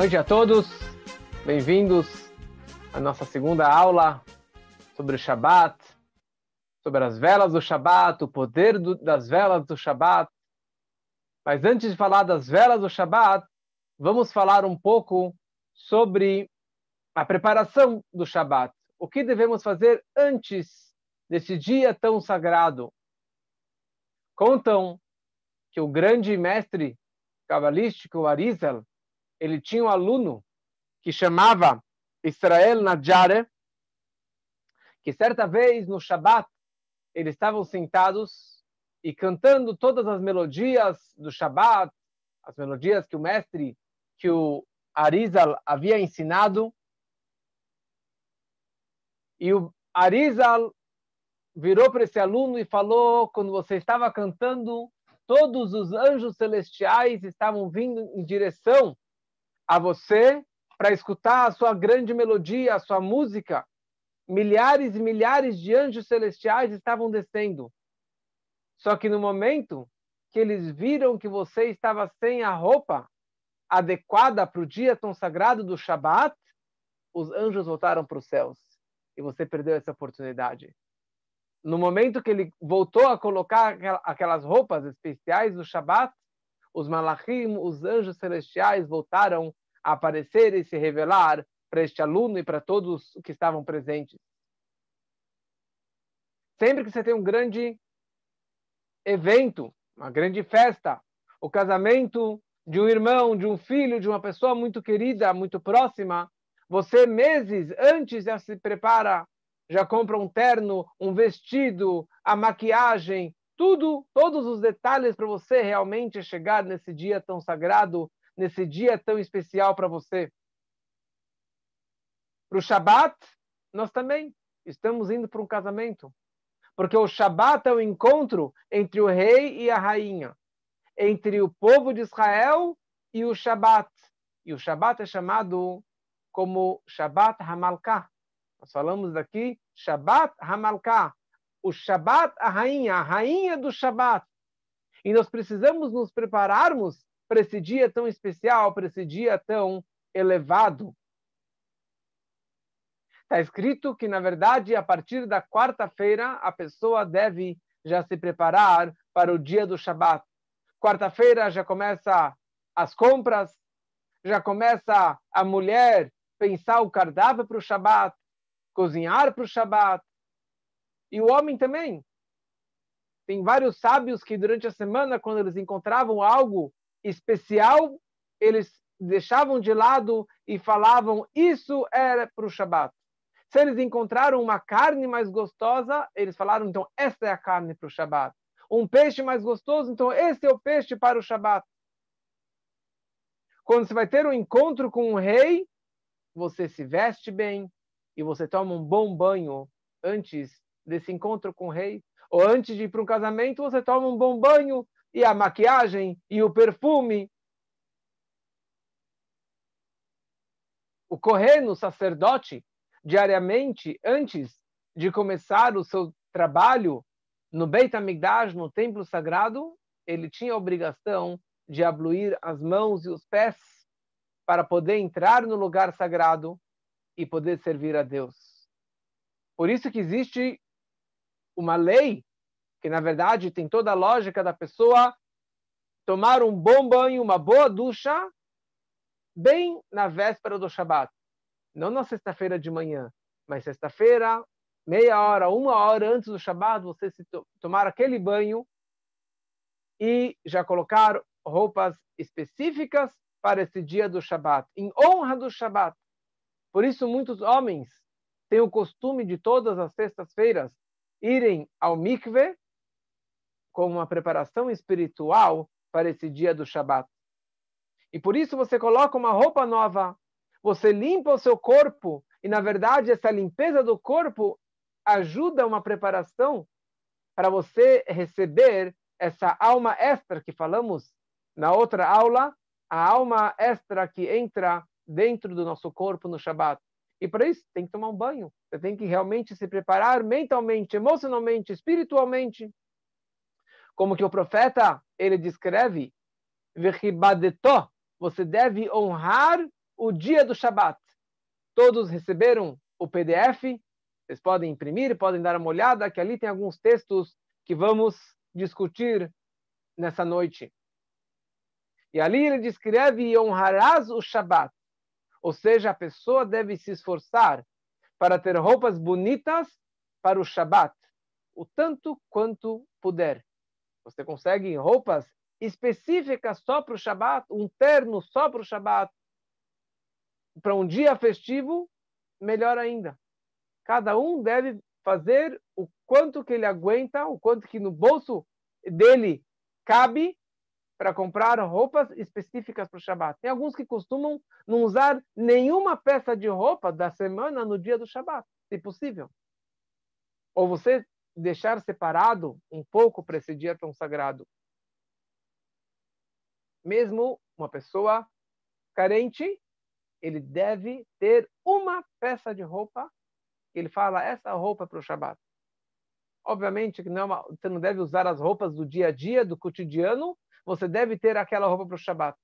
noite a todos, bem-vindos à nossa segunda aula sobre o Shabat, sobre as velas do Shabat, o poder do, das velas do Shabat. Mas antes de falar das velas do Shabat, vamos falar um pouco sobre a preparação do Shabat. O que devemos fazer antes desse dia tão sagrado? Contam que o grande mestre cabalístico Arizal, ele tinha um aluno que chamava Israel Najare, que certa vez no Shabat eles estavam sentados e cantando todas as melodias do Shabat, as melodias que o mestre, que o Arizal havia ensinado. E o Arizal virou para esse aluno e falou: quando você estava cantando, todos os anjos celestiais estavam vindo em direção a você para escutar a sua grande melodia, a sua música. Milhares e milhares de anjos celestiais estavam descendo. Só que no momento que eles viram que você estava sem a roupa adequada para o dia tão sagrado do Shabat, os anjos voltaram para os céus e você perdeu essa oportunidade. No momento que ele voltou a colocar aquelas roupas especiais do Shabat, os malachim, os anjos celestiais voltaram aparecer e se revelar para este aluno e para todos que estavam presentes. Sempre que você tem um grande evento, uma grande festa, o casamento de um irmão, de um filho, de uma pessoa muito querida, muito próxima, você meses antes já se prepara, já compra um terno, um vestido, a maquiagem, tudo, todos os detalhes para você realmente chegar nesse dia tão sagrado nesse dia tão especial para você. Para o Shabat, nós também estamos indo para um casamento. Porque o Shabat é o encontro entre o rei e a rainha, entre o povo de Israel e o Shabat. E o Shabat é chamado como Shabat Hamalkah. Nós falamos daqui Shabat Hamalkah. O Shabat, a rainha, a rainha do Shabat. E nós precisamos nos prepararmos para esse dia tão especial, para esse dia tão elevado. Está escrito que, na verdade, a partir da quarta-feira, a pessoa deve já se preparar para o dia do Shabat. Quarta-feira já começa as compras, já começa a mulher pensar o cardápio para o Shabat, cozinhar para o Shabat. E o homem também. Tem vários sábios que durante a semana, quando eles encontravam algo especial, eles deixavam de lado e falavam isso era para o Shabat. Se eles encontraram uma carne mais gostosa, eles falaram então essa é a carne para o Shabat. Um peixe mais gostoso, então esse é o peixe para o Shabat. Quando você vai ter um encontro com um rei, você se veste bem e você toma um bom banho antes desse encontro com o rei. Ou antes de ir para um casamento, você toma um bom banho e a maquiagem e o perfume. O correno, sacerdote, diariamente, antes de começar o seu trabalho no Beit HaMikdash, no templo sagrado, ele tinha a obrigação de abluir as mãos e os pés para poder entrar no lugar sagrado e poder servir a Deus. Por isso que existe uma lei que na verdade tem toda a lógica da pessoa tomar um bom banho, uma boa ducha, bem na véspera do Shabat. Não na sexta-feira de manhã, mas sexta-feira, meia hora, uma hora antes do Shabat, você se to tomar aquele banho e já colocar roupas específicas para esse dia do Shabat, em honra do Shabat. Por isso, muitos homens têm o costume de todas as sextas-feiras irem ao mikve como uma preparação espiritual para esse dia do Shabat. E por isso você coloca uma roupa nova, você limpa o seu corpo, e na verdade essa limpeza do corpo ajuda uma preparação para você receber essa alma extra que falamos na outra aula, a alma extra que entra dentro do nosso corpo no Shabat. E para isso tem que tomar um banho. Você tem que realmente se preparar mentalmente, emocionalmente, espiritualmente como que o profeta ele descreve, você deve honrar o dia do Shabat. Todos receberam o PDF. Vocês podem imprimir, podem dar uma olhada, que ali tem alguns textos que vamos discutir nessa noite. E ali ele descreve honrarás o Shabat. Ou seja, a pessoa deve se esforçar para ter roupas bonitas para o Shabat, o tanto quanto puder. Você consegue roupas específicas só para o Shabat, um terno só para o Shabat, para um dia festivo, melhor ainda. Cada um deve fazer o quanto que ele aguenta, o quanto que no bolso dele cabe para comprar roupas específicas para o Shabat. Tem alguns que costumam não usar nenhuma peça de roupa da semana no dia do Shabat, se possível. Ou você deixar separado um pouco para esse dia tão sagrado. Mesmo uma pessoa carente, ele deve ter uma peça de roupa. Ele fala essa roupa é para o Shabat. Obviamente que não, é você não deve usar as roupas do dia a dia, do cotidiano, você deve ter aquela roupa para o Shabat.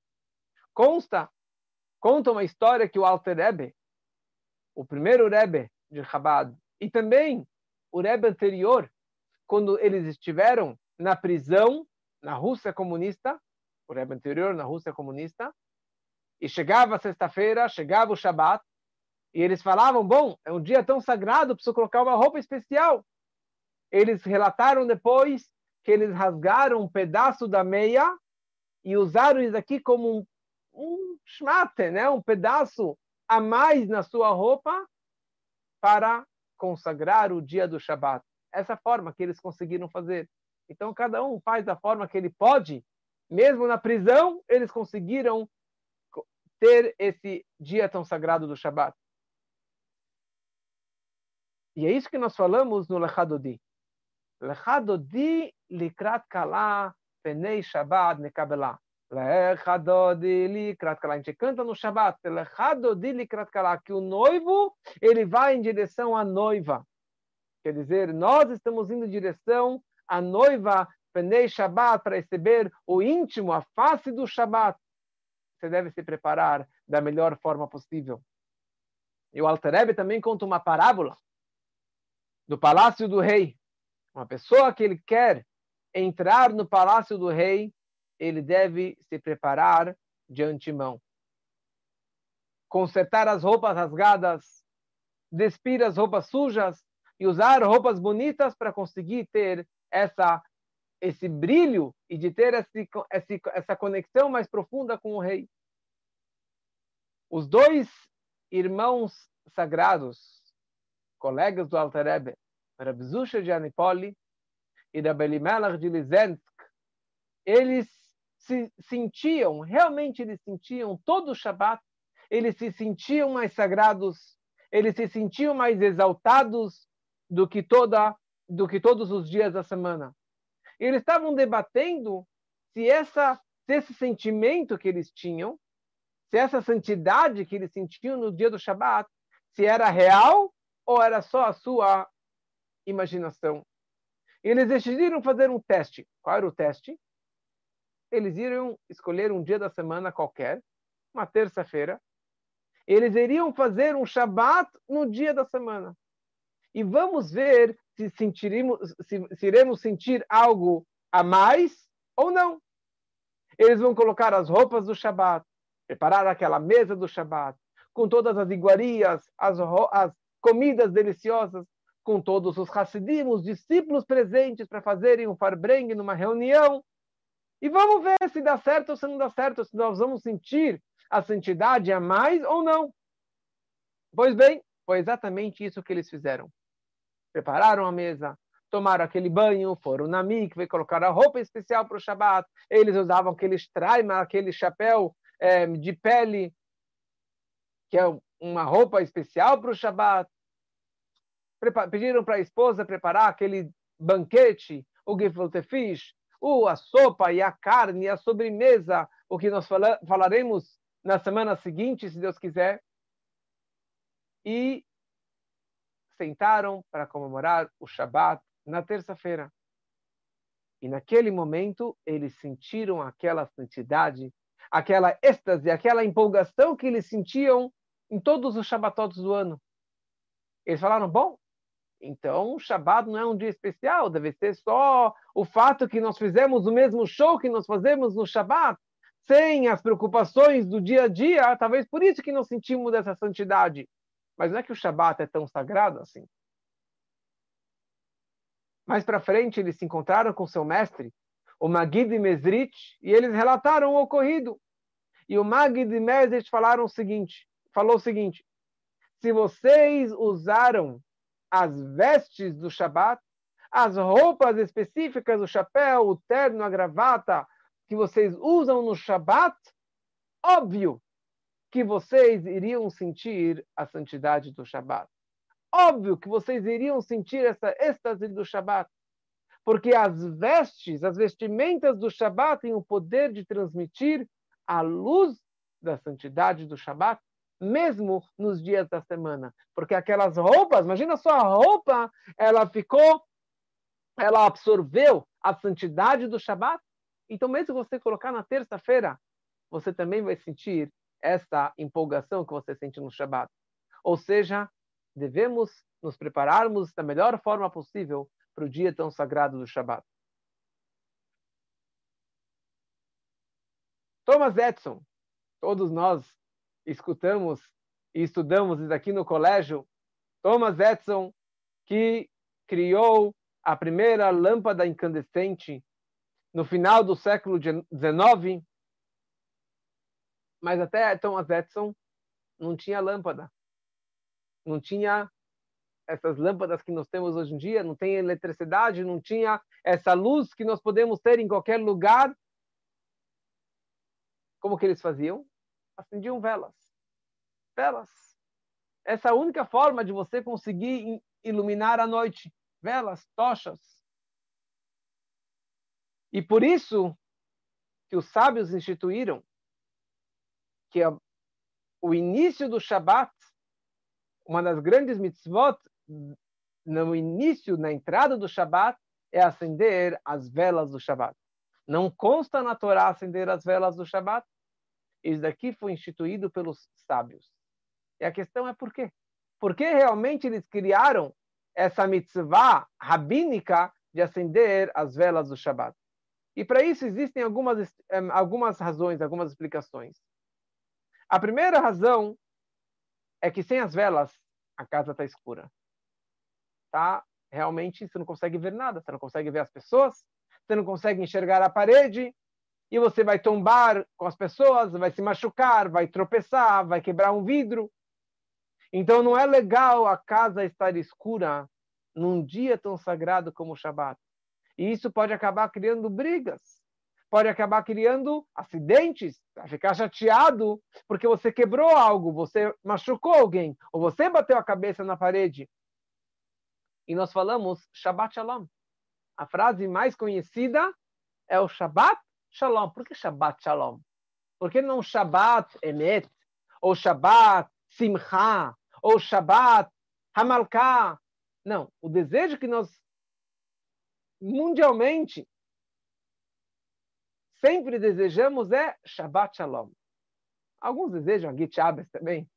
Consta, conta uma história que o Alter Rebbe, o primeiro Rebbe de Chabad, e também o Rebbe anterior, quando eles estiveram na prisão na Rússia comunista, o Rebbe anterior na Rússia comunista, e chegava sexta-feira, chegava o Shabat, e eles falavam, bom, é um dia tão sagrado, preciso colocar uma roupa especial. Eles relataram depois que eles rasgaram um pedaço da meia e usaram isso aqui como um, um shmate, né? um pedaço a mais na sua roupa para consagrar o dia do Shabat. Essa é forma que eles conseguiram fazer. Então, cada um faz da forma que ele pode. Mesmo na prisão, eles conseguiram ter esse dia tão sagrado do Shabat. E é isso que nós falamos no Lechadodi. Lechadodi likrat kala penei Shabbat nekabelá. A gente canta no Shabbat, que o noivo ele vai em direção à noiva. Quer dizer, nós estamos indo em direção à noiva, Penei Shabbat, para receber o íntimo, a face do Shabbat. Você deve se preparar da melhor forma possível. E o Altareb também conta uma parábola do palácio do rei. Uma pessoa que ele quer entrar no palácio do rei ele deve se preparar de antemão. Consertar as roupas rasgadas, despir as roupas sujas e usar roupas bonitas para conseguir ter essa esse brilho e de ter esse, esse, essa conexão mais profunda com o rei. Os dois irmãos sagrados, colegas do Alter Rebbe, Rav Zusha de Anipoli e da Belimelach de Lizensk, eles se sentiam, realmente eles sentiam todo o Shabat, eles se sentiam mais sagrados, eles se sentiam mais exaltados do que toda do que todos os dias da semana. Eles estavam debatendo se essa se esse sentimento que eles tinham, se essa santidade que eles sentiam no dia do Shabat, se era real ou era só a sua imaginação. Eles decidiram fazer um teste. Qual era o teste? Eles iriam escolher um dia da semana qualquer, uma terça-feira. Eles iriam fazer um Shabat no dia da semana. E vamos ver se, sentiremos, se, se iremos sentir algo a mais ou não. Eles vão colocar as roupas do Shabat, preparar aquela mesa do Shabat, com todas as iguarias, as, as comidas deliciosas com todos os Hassidim, os discípulos presentes para fazerem um farbreng numa reunião. E vamos ver se dá certo ou se não dá certo, se nós vamos sentir a santidade a mais ou não. Pois bem, foi exatamente isso que eles fizeram. Prepararam a mesa, tomaram aquele banho, foram na mikve, colocaram a roupa especial para o Shabat. Eles usavam aquele straima, aquele chapéu é, de pele, que é uma roupa especial para o Shabat pediram para a esposa preparar aquele banquete, o gefilte o, a sopa e a carne, a sobremesa, o que nós fala, falaremos na semana seguinte, se Deus quiser. E sentaram para comemorar o Shabat na terça-feira. E naquele momento eles sentiram aquela santidade, aquela êxtase, aquela empolgação que eles sentiam em todos os Shabbatots do ano. Eles falaram, bom, então o Shabbat não é um dia especial, deve ser só o fato que nós fizemos o mesmo show que nós fazemos no Shabbat, sem as preocupações do dia a dia, talvez por isso que nós sentimos essa santidade. Mas não é que o Shabbat é tão sagrado assim. Mais para frente, eles se encontraram com seu mestre, o Magid Mesrit, e eles relataram o ocorrido. E o Magid Mesrit falaram o seguinte, falou o seguinte: se vocês usaram as vestes do Shabat, as roupas específicas, o chapéu, o terno, a gravata que vocês usam no Shabat, óbvio que vocês iriam sentir a santidade do Shabat. Óbvio que vocês iriam sentir essa êxtase do Shabat. Porque as vestes, as vestimentas do Shabat têm o poder de transmitir a luz da santidade do Shabat mesmo nos dias da semana. Porque aquelas roupas, imagina só a roupa, ela ficou, ela absorveu a santidade do Shabat. Então, mesmo você colocar na terça-feira, você também vai sentir essa empolgação que você sente no Shabat. Ou seja, devemos nos prepararmos da melhor forma possível para o dia tão sagrado do Shabat. Thomas Edison, todos nós escutamos e estudamos isso aqui no colégio, Thomas Edison, que criou a primeira lâmpada incandescente no final do século XIX, mas até Thomas Edison não tinha lâmpada, não tinha essas lâmpadas que nós temos hoje em dia, não tem eletricidade, não tinha essa luz que nós podemos ter em qualquer lugar. Como que eles faziam? Acendiam velas. Velas. Essa é a única forma de você conseguir iluminar a noite. Velas, tochas. E por isso que os sábios instituíram que o início do Shabat, uma das grandes mitzvot, no início, na entrada do Shabat, é acender as velas do Shabat. Não consta na Torá acender as velas do Shabat, isso daqui foi instituído pelos sábios. E a questão é por quê? Por que realmente eles criaram essa mitzvah rabínica de acender as velas do Shabat? E para isso existem algumas, algumas razões, algumas explicações. A primeira razão é que sem as velas a casa está escura. Tá? Realmente você não consegue ver nada, você não consegue ver as pessoas, você não consegue enxergar a parede, e você vai tombar com as pessoas, vai se machucar, vai tropeçar, vai quebrar um vidro. Então não é legal a casa estar escura num dia tão sagrado como o Shabat. E isso pode acabar criando brigas, pode acabar criando acidentes, ficar chateado porque você quebrou algo, você machucou alguém, ou você bateu a cabeça na parede. E nós falamos Shabbat Shalom. A frase mais conhecida é o Shabbat Shalom. Por que Shabbat Shalom? Por que não Shabbat Emet? Ou Shabbat Simcha? Ou Shabbat Hamalká? Não. O desejo que nós, mundialmente, sempre desejamos é Shabbat Shalom. Alguns desejam Shabbos também,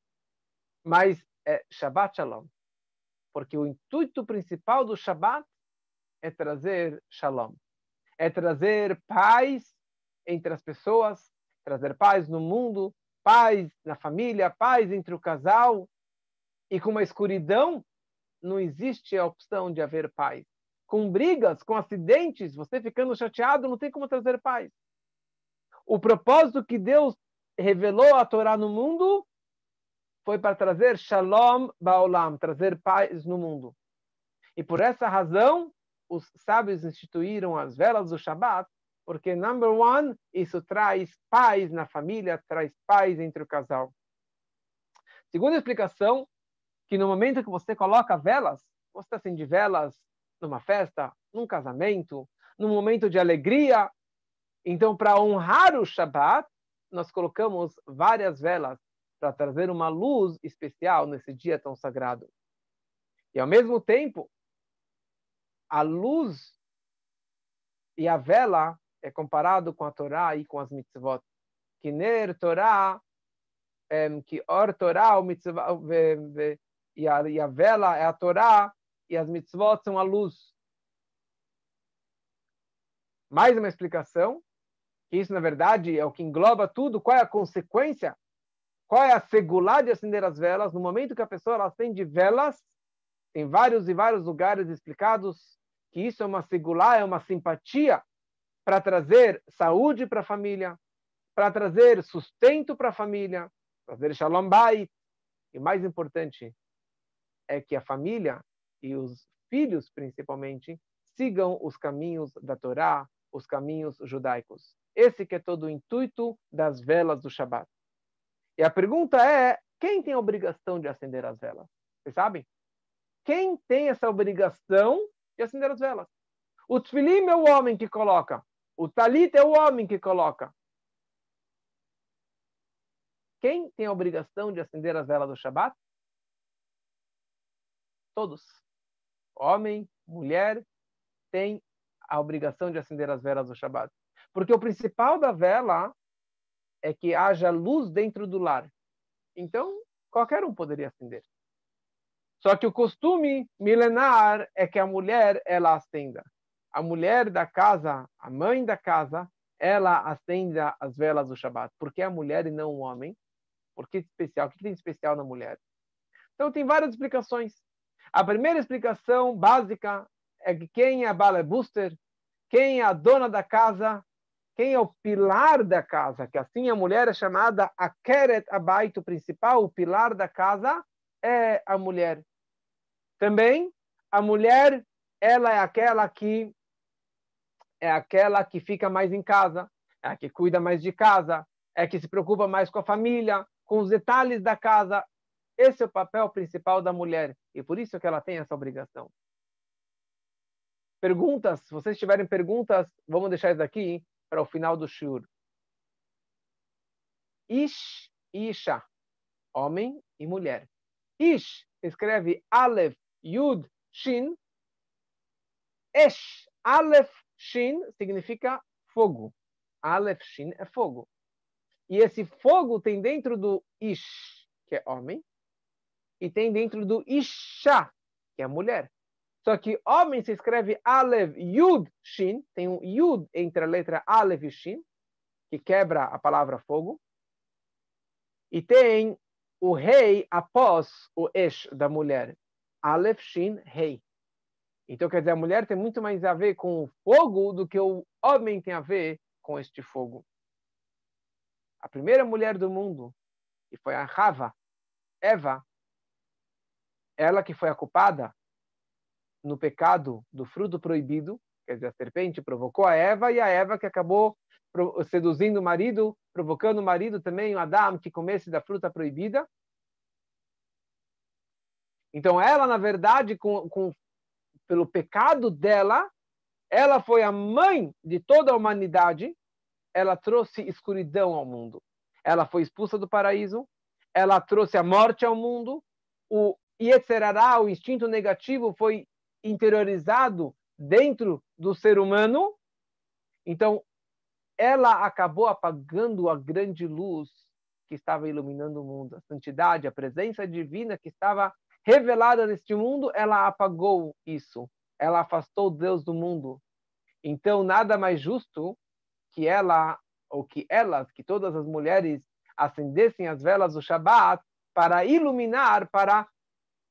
mas é Shabbat Shalom. Porque o intuito principal do Shabbat é trazer Shalom. É trazer paz entre as pessoas, trazer paz no mundo, paz na família, paz entre o casal. E com uma escuridão, não existe a opção de haver paz. Com brigas, com acidentes, você ficando chateado, não tem como trazer paz. O propósito que Deus revelou a Torá no mundo foi para trazer shalom baolam, trazer paz no mundo. E por essa razão, os sábios instituíram as velas do Shabat porque, number one, isso traz paz na família, traz paz entre o casal. Segunda explicação, que no momento que você coloca velas, você acende velas numa festa, num casamento, num momento de alegria. Então, para honrar o Shabat, nós colocamos várias velas para trazer uma luz especial nesse dia tão sagrado. E ao mesmo tempo, a luz e a vela é comparado com a Torá e com as mitzvot. que ner Torá, que or Torá, o e a, e a vela é a Torá, e as mitzvot são a luz. Mais uma explicação, que isso, na verdade, é o que engloba tudo. Qual é a consequência? Qual é a segular de acender as velas? No momento que a pessoa acende velas, tem vários e vários lugares explicados que isso é uma segular, é uma simpatia para trazer saúde para a família, para trazer sustento para a família, trazer shalom bait. E mais importante é que a família e os filhos, principalmente, sigam os caminhos da Torá, os caminhos judaicos. Esse que é todo o intuito das velas do Shabat. E a pergunta é, quem tem a obrigação de acender as velas? Vocês sabem? Quem tem essa obrigação de acender as velas? O tfilim é o homem que coloca. O talit é o homem que coloca. Quem tem a obrigação de acender as velas do Shabat? Todos. Homem, mulher, tem a obrigação de acender as velas do Shabat. Porque o principal da vela é que haja luz dentro do lar. Então, qualquer um poderia acender. Só que o costume milenar é que a mulher ela acenda. A mulher da casa, a mãe da casa, ela acenda as velas do Shabat. Por que a mulher e não o homem? Por que especial? O que tem de especial na mulher? Então tem várias explicações. A primeira explicação básica é que quem é a Bala Booster, quem é a dona da casa, quem é o pilar da casa, que assim a mulher é chamada a Keret Abaito principal, o pilar da casa é a mulher. Também a mulher, ela é aquela que é aquela que fica mais em casa, é a que cuida mais de casa, é a que se preocupa mais com a família, com os detalhes da casa. Esse é o papel principal da mulher e por isso que ela tem essa obrigação. Perguntas, se vocês tiverem perguntas, vamos deixar isso aqui para o final do shur. Ish, Isha, homem e mulher. Ish escreve Aleph, Yud, Shin. Esh, Aleph, Shin significa fogo. Aleph, Shin é fogo. E esse fogo tem dentro do Ish, que é homem, e tem dentro do Isha, que é mulher. Só que homem se escreve Alev Yud Shin, tem um Yud entre a letra Alev e Shin, que quebra a palavra fogo. E tem o rei após o Esh da mulher, Alev Shin Rei. Então, quer dizer, a mulher tem muito mais a ver com o fogo do que o homem tem a ver com este fogo. A primeira mulher do mundo, que foi a Rava, Eva, ela que foi a culpada no pecado do fruto proibido, quer dizer, a serpente provocou a Eva e a Eva que acabou seduzindo o marido, provocando o marido também, o Adão, que comesse da fruta proibida. Então, ela, na verdade, com, com, pelo pecado dela, ela foi a mãe de toda a humanidade, ela trouxe escuridão ao mundo. Ela foi expulsa do paraíso, ela trouxe a morte ao mundo, o Yetzerará, o instinto negativo, foi interiorizado dentro do ser humano. Então, ela acabou apagando a grande luz que estava iluminando o mundo, a santidade, a presença divina que estava revelada neste mundo, ela apagou isso. Ela afastou Deus do mundo. Então, nada mais justo que ela, ou que elas, que todas as mulheres acendessem as velas do Shabat para iluminar, para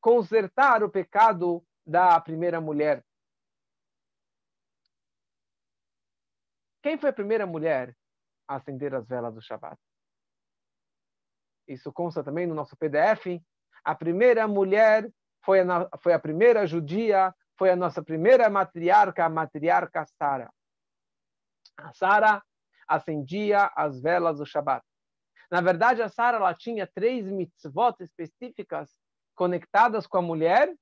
consertar o pecado da primeira mulher. Quem foi a primeira mulher a acender as velas do Shabat? Isso consta também no nosso PDF. A primeira mulher foi a, foi a primeira judia, foi a nossa primeira matriarca, a matriarca Sara. A Sara acendia as velas do Shabat. Na verdade, a Sara ela tinha três mitzvot específicas conectadas com a mulher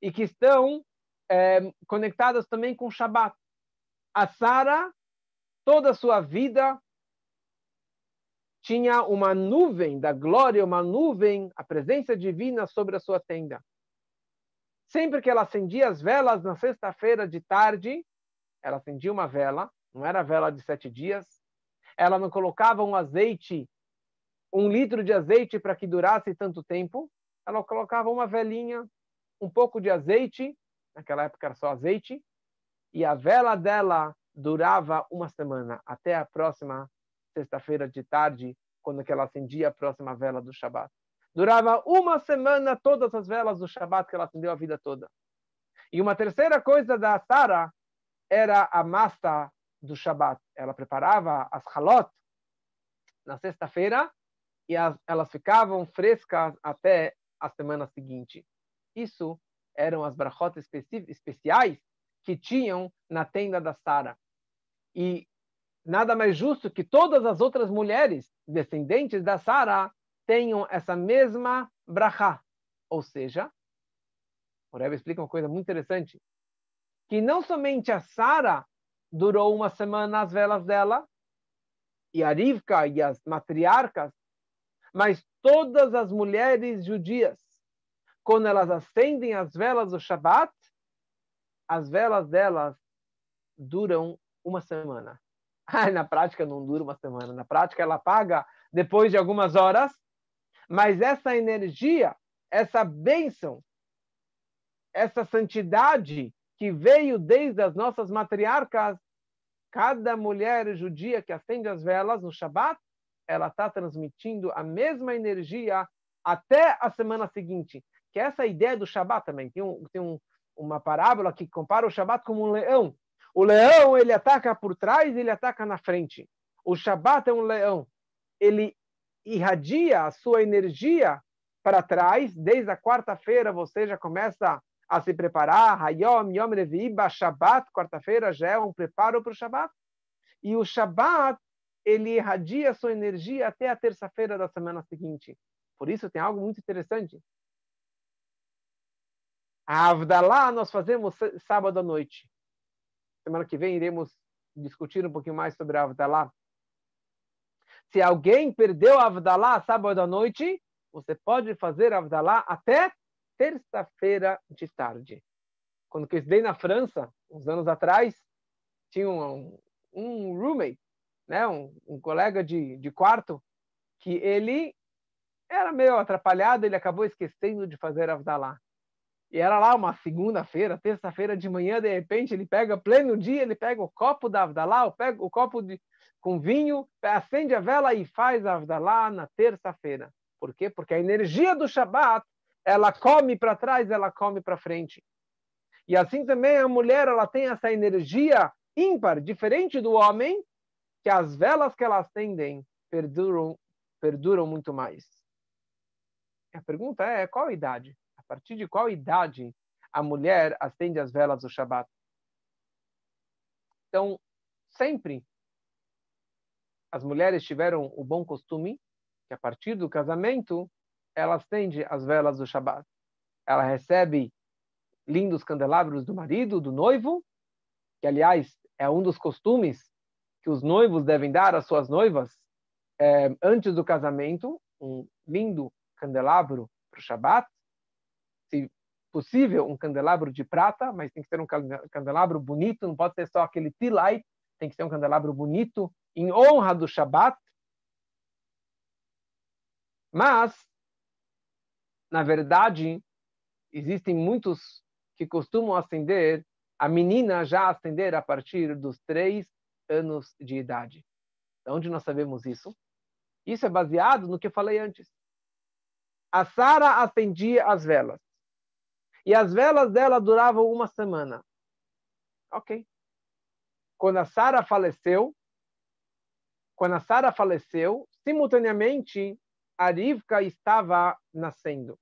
e que estão é, conectadas também com o Shabat. A Sara, toda a sua vida, tinha uma nuvem da glória, uma nuvem, a presença divina sobre a sua tenda. Sempre que ela acendia as velas na sexta-feira de tarde, ela acendia uma vela, não era vela de sete dias, ela não colocava um azeite, um litro de azeite para que durasse tanto tempo. Ela colocava uma velinha, um pouco de azeite, naquela época era só azeite, e a vela dela durava uma semana, até a próxima sexta-feira de tarde, quando ela acendia a próxima vela do Shabat. Durava uma semana todas as velas do Shabat que ela acendeu a vida toda. E uma terceira coisa da Sara era a massa do Shabat. Ela preparava as halot na sexta-feira e as, elas ficavam frescas até a semana seguinte. Isso eram as brachot especiais que tinham na tenda da Sara. E nada mais justo que todas as outras mulheres descendentes da Sara tenham essa mesma brachá. Ou seja, o Rebbe explica uma coisa muito interessante, que não somente a Sara durou uma semana as velas dela, e a Rivka e as matriarcas, mas todas as mulheres judias, quando elas acendem as velas do Shabat, as velas delas duram uma semana. Na prática não dura uma semana. Na prática ela apaga depois de algumas horas, mas essa energia, essa bênção, essa santidade que veio desde as nossas matriarcas, cada mulher judia que acende as velas no Shabat, ela está transmitindo a mesma energia até a semana seguinte. Que é essa ideia do Shabat também. Tem, um, tem um, uma parábola que compara o Shabat como um leão. O leão, ele ataca por trás ele ataca na frente. O Shabat é um leão. Ele irradia a sua energia para trás. Desde a quarta-feira você já começa a se preparar. Hayom, Yom Reviba, Shabat, quarta-feira já é um preparo para o Shabat. E o Shabat, ele irradia a sua energia até a terça-feira da semana seguinte. Por isso tem algo muito interessante. A Avdalá nós fazemos sábado à noite. Semana que vem iremos discutir um pouquinho mais sobre a Avdalá. Se alguém perdeu a Avdalá sábado à noite, você pode fazer a Avdalá até terça-feira de tarde. Quando eu estudei na França, uns anos atrás, tinha um, um roommate, né, um, um colega de, de quarto, que ele era meio atrapalhado, ele acabou esquecendo de fazer Avdalá. E era lá uma segunda-feira, terça-feira de manhã, de repente ele pega, pleno dia, ele pega o copo da Avdalá, pega o copo de, com vinho, acende a vela e faz a Avdalá na terça-feira. Por quê? Porque a energia do Shabat, ela come para trás, ela come para frente. E assim também a mulher, ela tem essa energia ímpar, diferente do homem, que as velas que ela acendem perduram, perduram muito mais. A pergunta é, qual a idade? Partir de qual idade a mulher acende as velas do Shabat? Então, sempre as mulheres tiveram o bom costume que a partir do casamento ela acende as velas do Shabat. Ela recebe lindos candelabros do marido, do noivo, que aliás é um dos costumes que os noivos devem dar às suas noivas é, antes do casamento, um lindo candelabro para o Shabat se possível, um candelabro de prata, mas tem que ser um candelabro bonito, não pode ser só aquele tea light, tem que ser um candelabro bonito, em honra do Shabat. Mas, na verdade, existem muitos que costumam acender, a menina já acender a partir dos três anos de idade. De onde nós sabemos isso? Isso é baseado no que eu falei antes. A Sara acendia as velas. E as velas dela duravam uma semana. Ok. Quando a Sara faleceu, quando a Sara faleceu, simultaneamente a Rivka estava nascendo.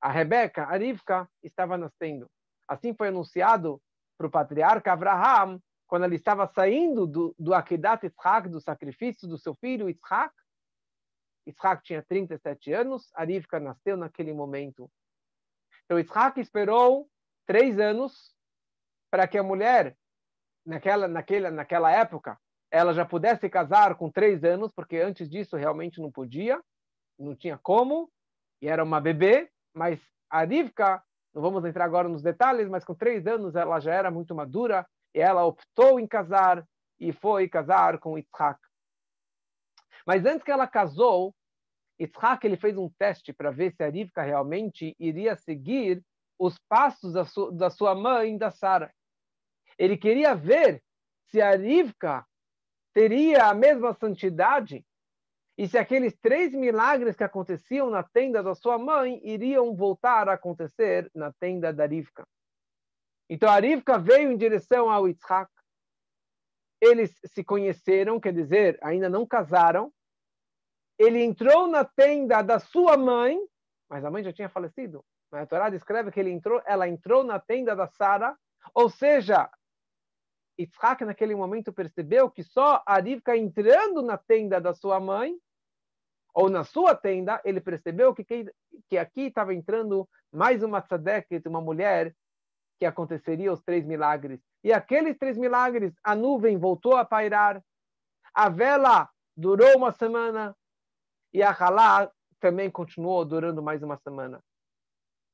A Rebeca, a Rivka, estava nascendo. Assim foi anunciado para o patriarca Abraham, quando ele estava saindo do, do Akedat Yitzhak, do sacrifício do seu filho Yitzhak. Yitzhak tinha 37 anos, a Rivka nasceu naquele momento. Então, Isaac esperou três anos para que a mulher, naquela, naquela, naquela época, ela já pudesse casar com três anos, porque antes disso realmente não podia, não tinha como, e era uma bebê, mas a Rivka, não vamos entrar agora nos detalhes, mas com três anos ela já era muito madura, e ela optou em casar, e foi casar com Isaac. Mas antes que ela casou, Yitzhak ele fez um teste para ver se a Rivka realmente iria seguir os passos da, su da sua mãe, da Sara. Ele queria ver se a Rivka teria a mesma santidade e se aqueles três milagres que aconteciam na tenda da sua mãe iriam voltar a acontecer na tenda da Rivka. Então a Rivka veio em direção ao Yitzhak. Eles se conheceram, quer dizer, ainda não casaram, ele entrou na tenda da sua mãe, mas a mãe já tinha falecido. A Torá descreve que ele entrou, ela entrou na tenda da Sara, ou seja, Yitzhak naquele momento percebeu que só a Rivka entrando na tenda da sua mãe, ou na sua tenda, ele percebeu que, que, que aqui estava entrando mais uma tzadeket, uma mulher, que aconteceria os três milagres. E aqueles três milagres, a nuvem voltou a pairar, a vela durou uma semana, e a Halá também continuou durando mais uma semana.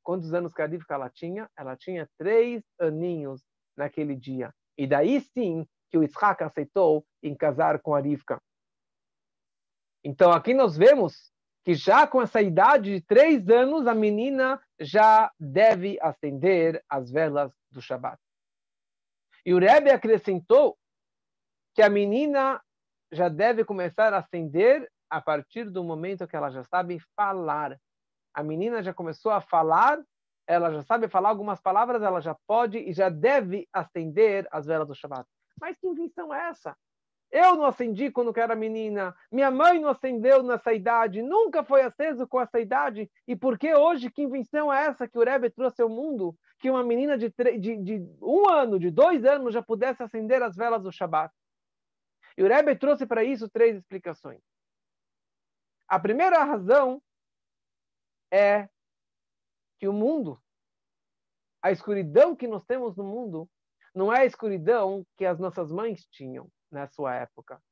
Quantos anos que a Rivka ela tinha? Ela tinha três aninhos naquele dia. E daí sim que o Isaac aceitou em casar com a Rivka. Então aqui nós vemos que já com essa idade de três anos, a menina já deve acender as velas do Shabat. E o Rebbe acrescentou que a menina já deve começar a acender a partir do momento que ela já sabe falar. A menina já começou a falar, ela já sabe falar algumas palavras, ela já pode e já deve acender as velas do Shabbat. Mas que invenção é essa? Eu não acendi quando era menina, minha mãe não acendeu nessa idade, nunca foi aceso com essa idade. E por que hoje, que invenção é essa que o Rebbe trouxe ao mundo? Que uma menina de, de, de um ano, de dois anos, já pudesse acender as velas do Shabat. E o Rebbe trouxe para isso três explicações. A primeira razão é que o mundo, a escuridão que nós temos no mundo, não é a escuridão que as nossas mães tinham na sua época.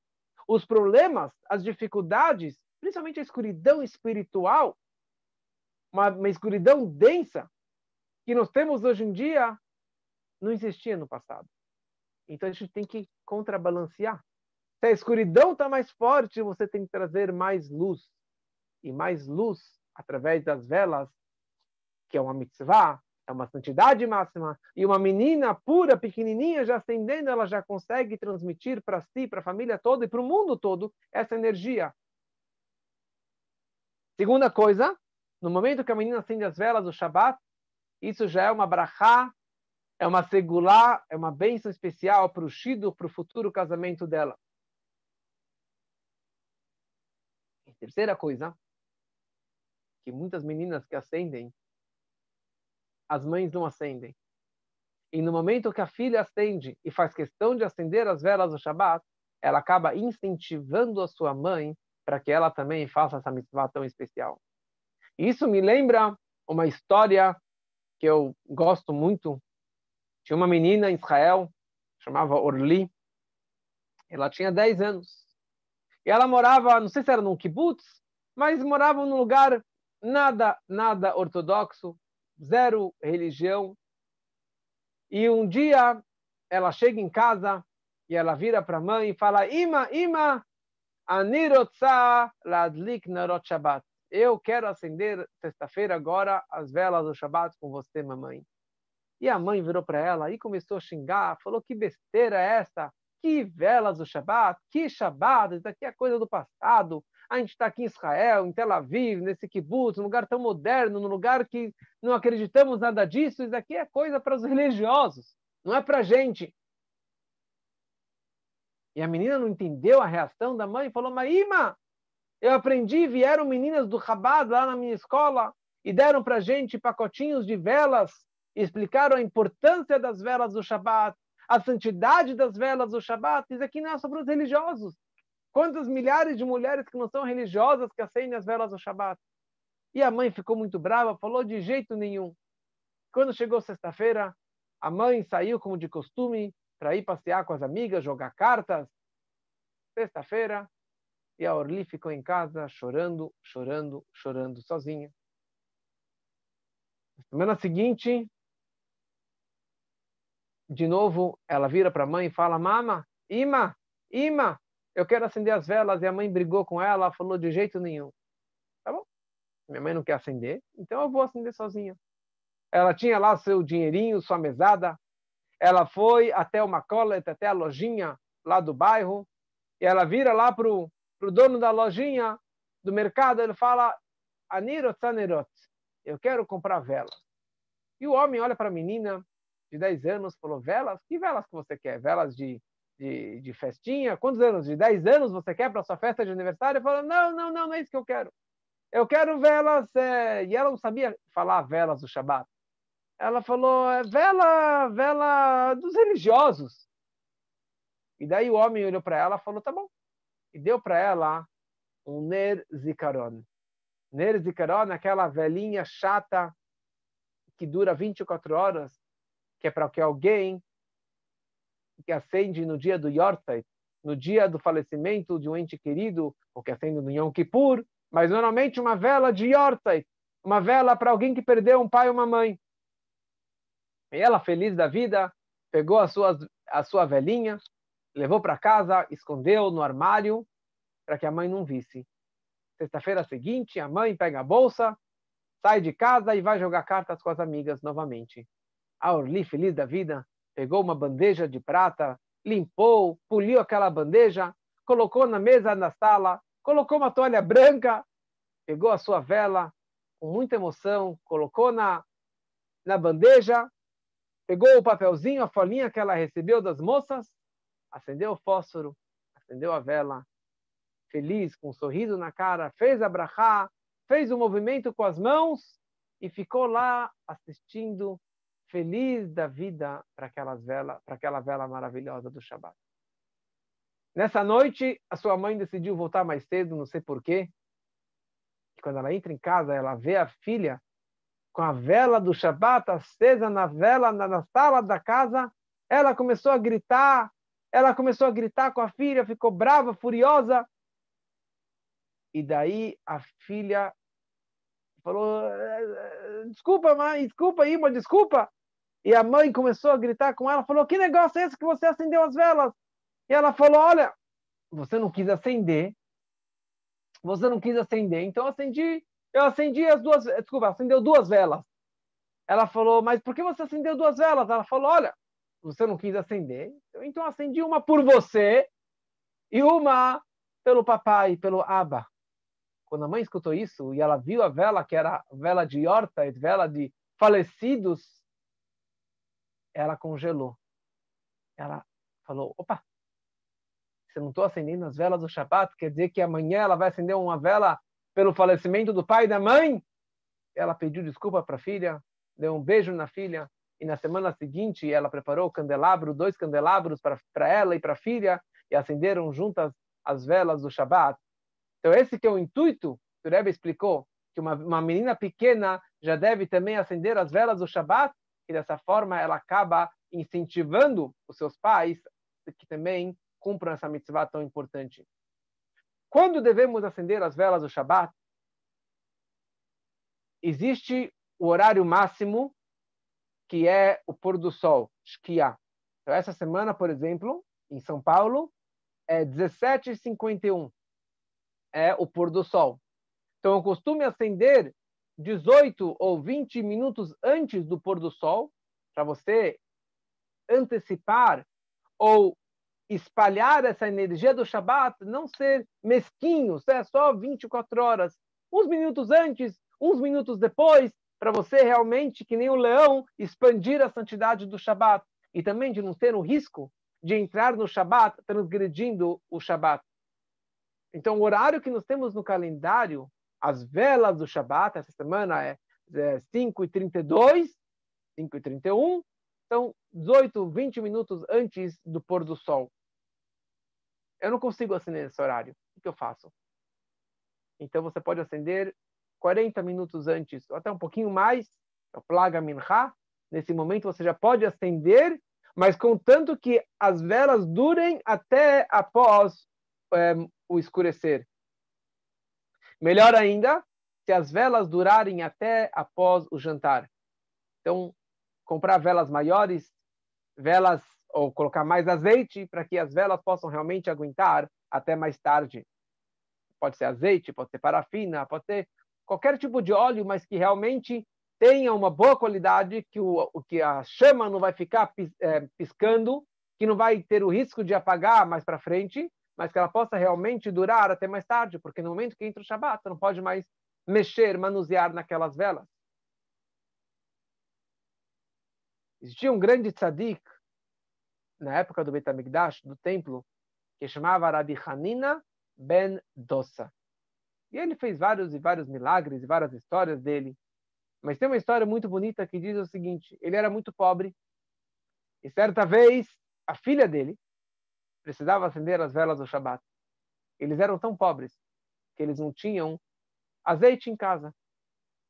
Os problemas, as dificuldades, principalmente a escuridão espiritual, uma, uma escuridão densa que nós temos hoje em dia, não existia no passado. Então a gente tem que contrabalancear. Se a escuridão está mais forte, você tem que trazer mais luz. E mais luz através das velas, que é uma mitzvah, é uma santidade máxima. E uma menina pura, pequenininha, já acendendo, ela já consegue transmitir para si, para a família toda e para o mundo todo essa energia. Segunda coisa, no momento que a menina acende as velas do Shabat, isso já é uma brachá, é uma segulá, é uma bênção especial para o Shido, para o futuro casamento dela. Terceira coisa, que muitas meninas que acendem, as mães não acendem. E no momento que a filha acende e faz questão de acender as velas do Shabat, ela acaba incentivando a sua mãe para que ela também faça essa mitzvah tão especial. Isso me lembra uma história que eu gosto muito. Tinha uma menina em Israel, chamava Orli. Ela tinha 10 anos. E ela morava, não sei se era num kibbutz, mas morava num lugar nada, nada ortodoxo, zero religião. E um dia ela chega em casa e ela vira para a mãe e fala: Ima, Ima, anirotza ladlik narot Shabbat. Eu quero acender sexta-feira agora as velas do Shabbat com você, mamãe. E a mãe virou para ela e começou a xingar, falou: Que besteira é essa? Que velas do Shabat, que Shabat, isso aqui é coisa do passado. A gente está aqui em Israel, em Tel Aviv, nesse kibbutz, num lugar tão moderno, num lugar que não acreditamos nada disso. Isso aqui é coisa para os religiosos, não é para a gente. E a menina não entendeu a reação da mãe e falou: Maíma, eu aprendi, vieram meninas do Chabad lá na minha escola e deram para gente pacotinhos de velas, explicaram a importância das velas do Shabat, a santidade das velas do Shabat, isso aqui não é sobre os religiosos. Quantas milhares de mulheres que não são religiosas que acendem as velas do Shabat? E a mãe ficou muito brava, falou de jeito nenhum. Quando chegou sexta-feira, a mãe saiu como de costume para ir passear com as amigas, jogar cartas. Sexta-feira, e a Orli ficou em casa chorando, chorando, chorando sozinha. Na semana seguinte, de novo, ela vira para a mãe e fala: Mama, Ima, Ima, eu quero acender as velas. E a mãe brigou com ela, falou de jeito nenhum. Tá bom? Minha mãe não quer acender, então eu vou acender sozinha. Ela tinha lá seu dinheirinho, sua mesada. Ela foi até uma coleta, até a lojinha lá do bairro. E ela vira lá pro, pro dono da lojinha, do mercado, ele fala, Anirot Sanerot, eu quero comprar velas. E o homem olha para a menina de 10 anos, falou, velas? Que velas que você quer? Velas de de, de festinha, quantos anos? De 10 anos você quer para sua festa de aniversário? Fala, não, não, não, não é isso que eu quero. Eu quero velas, é... e ela não sabia falar velas do Shabat. Ela falou, é vela, vela dos religiosos. E daí o homem olhou para ela e falou, tá bom. E deu para ela um Ner Zikaron. Ner Zikaron, aquela velhinha chata que dura 24 horas, que é para que alguém que acende no dia do Yortzeit, no dia do falecimento de um ente querido, ou que acende no Yom Kippur, mas normalmente uma vela de Yortzeit, uma vela para alguém que perdeu um pai ou uma mãe. E ela, feliz da vida, pegou a sua, a sua velhinha, levou para casa, escondeu no armário, para que a mãe não visse. Sexta-feira seguinte, a mãe pega a bolsa, sai de casa e vai jogar cartas com as amigas novamente. A Orli, feliz da vida, pegou uma bandeja de prata, limpou, poliu aquela bandeja, colocou na mesa na sala, colocou uma toalha branca, pegou a sua vela com muita emoção, colocou na, na bandeja, pegou o papelzinho, a folhinha que ela recebeu das moças, acendeu o fósforo, acendeu a vela, feliz, com um sorriso na cara, fez a brachá, fez o um movimento com as mãos e ficou lá assistindo feliz da vida para aquela vela maravilhosa do Shabat. Nessa noite, a sua mãe decidiu voltar mais cedo, não sei porquê. Quando ela entra em casa, ela vê a filha com a vela do Shabat acesa na vela na sala da casa. Ela começou a gritar, ela começou a gritar com a filha, ficou brava, furiosa. E daí a filha falou: eh, eh, desculpa, mãe, desculpa, Ima, desculpa. E a mãe começou a gritar com ela, falou: Que negócio é esse que você acendeu as velas? E ela falou: Olha, você não quis acender, você não quis acender, então eu acendi, eu acendi as duas, desculpa, acendeu duas velas. Ela falou: Mas por que você acendeu duas velas? Ela falou: Olha, você não quis acender, então acendi uma por você e uma pelo papai, pelo Abba. Quando a mãe escutou isso e ela viu a vela, que era vela de horta, vela de falecidos, ela congelou. Ela falou: opa, se não estou acendendo as velas do Shabbat, quer dizer que amanhã ela vai acender uma vela pelo falecimento do pai e da mãe? Ela pediu desculpa para a filha, deu um beijo na filha, e na semana seguinte ela preparou o candelabro, dois candelabros para ela e para a filha, e acenderam juntas as velas do Shabbat. Então esse que é o intuito, o Rebbe explicou, que uma, uma menina pequena já deve também acender as velas do Shabbat, e dessa forma ela acaba incentivando os seus pais que também cumpram essa mitzvah tão importante. Quando devemos acender as velas do Shabat? Existe o horário máximo, que é o pôr do sol, Shkia. Então, essa semana, por exemplo, em São Paulo, é 17h51. É o pôr do sol. Então, eu costumo acender 18 ou 20 minutos antes do pôr do sol, para você antecipar ou espalhar essa energia do Shabat, não ser mesquinho, é só 24 horas, uns minutos antes, uns minutos depois, para você realmente, que nem o leão, expandir a santidade do Shabat e também de não ter o risco de entrar no Shabat transgredindo o Shabat. Então, o horário que nós temos no calendário as velas do Shabat, essa semana é, é 5h32, 5h31, são 18, 20 minutos antes do pôr do sol. Eu não consigo acender esse horário. O que eu faço? Então você pode acender 40 minutos antes, ou até um pouquinho mais, é o Plaga Minha. Nesse momento você já pode acender, mas contanto que as velas durem até após é, o escurecer. Melhor ainda, se as velas durarem até após o jantar. Então, comprar velas maiores, velas ou colocar mais azeite para que as velas possam realmente aguentar até mais tarde. Pode ser azeite, pode ser parafina, pode ser qualquer tipo de óleo, mas que realmente tenha uma boa qualidade, que, o, que a chama não vai ficar é, piscando, que não vai ter o risco de apagar mais para frente, mas que ela possa realmente durar até mais tarde, porque no momento que entra o Shabat, você não pode mais mexer, manusear naquelas velas. Existia um grande tzadik na época do Betamigdash, do templo, que chamava Rabi Hanina ben Dossa. E ele fez vários e vários milagres e várias histórias dele. Mas tem uma história muito bonita que diz o seguinte: ele era muito pobre e certa vez a filha dele precisava acender as velas do Shabat. Eles eram tão pobres que eles não tinham azeite em casa.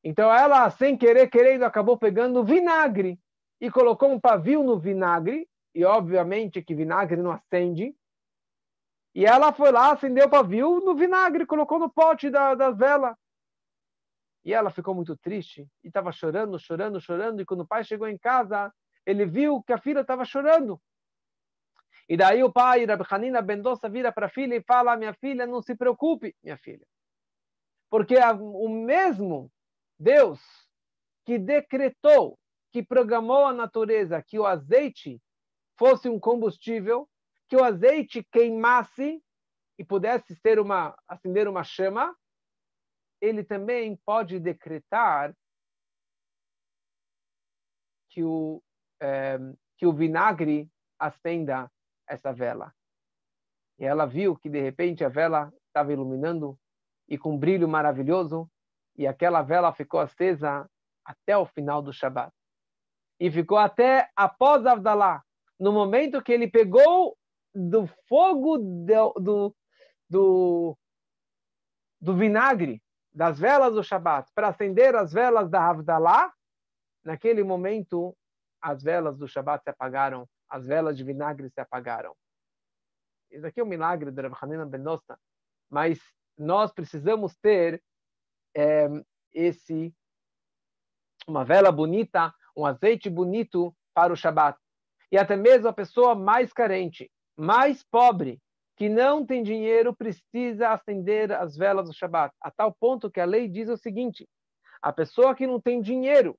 Então ela, sem querer, querendo, acabou pegando vinagre e colocou um pavio no vinagre, e obviamente que vinagre não acende. E ela foi lá, acendeu o pavio no vinagre, colocou no pote da, da vela. E ela ficou muito triste e estava chorando, chorando, chorando. E quando o pai chegou em casa, ele viu que a filha estava chorando. E daí o pai, Rabbi Hanina Bendosa, vira para a filha e fala: Minha filha, não se preocupe, minha filha. Porque o mesmo Deus que decretou, que programou a natureza que o azeite fosse um combustível, que o azeite queimasse e pudesse uma acender uma chama, ele também pode decretar que o é, que o vinagre acenda essa vela. E ela viu que de repente a vela estava iluminando e com um brilho maravilhoso, e aquela vela ficou acesa até o final do Shabat. E ficou até após Avdalá, no momento que ele pegou do fogo do, do, do, do vinagre, das velas do Shabat, para acender as velas da Avdalá, naquele momento as velas do Shabat se apagaram as velas de vinagre se apagaram. Isso aqui é um milagre de Rav Hanina Ben Nosta, mas nós precisamos ter é, esse uma vela bonita, um azeite bonito para o Shabat. E até mesmo a pessoa mais carente, mais pobre, que não tem dinheiro, precisa acender as velas do Shabat. A tal ponto que a lei diz o seguinte: a pessoa que não tem dinheiro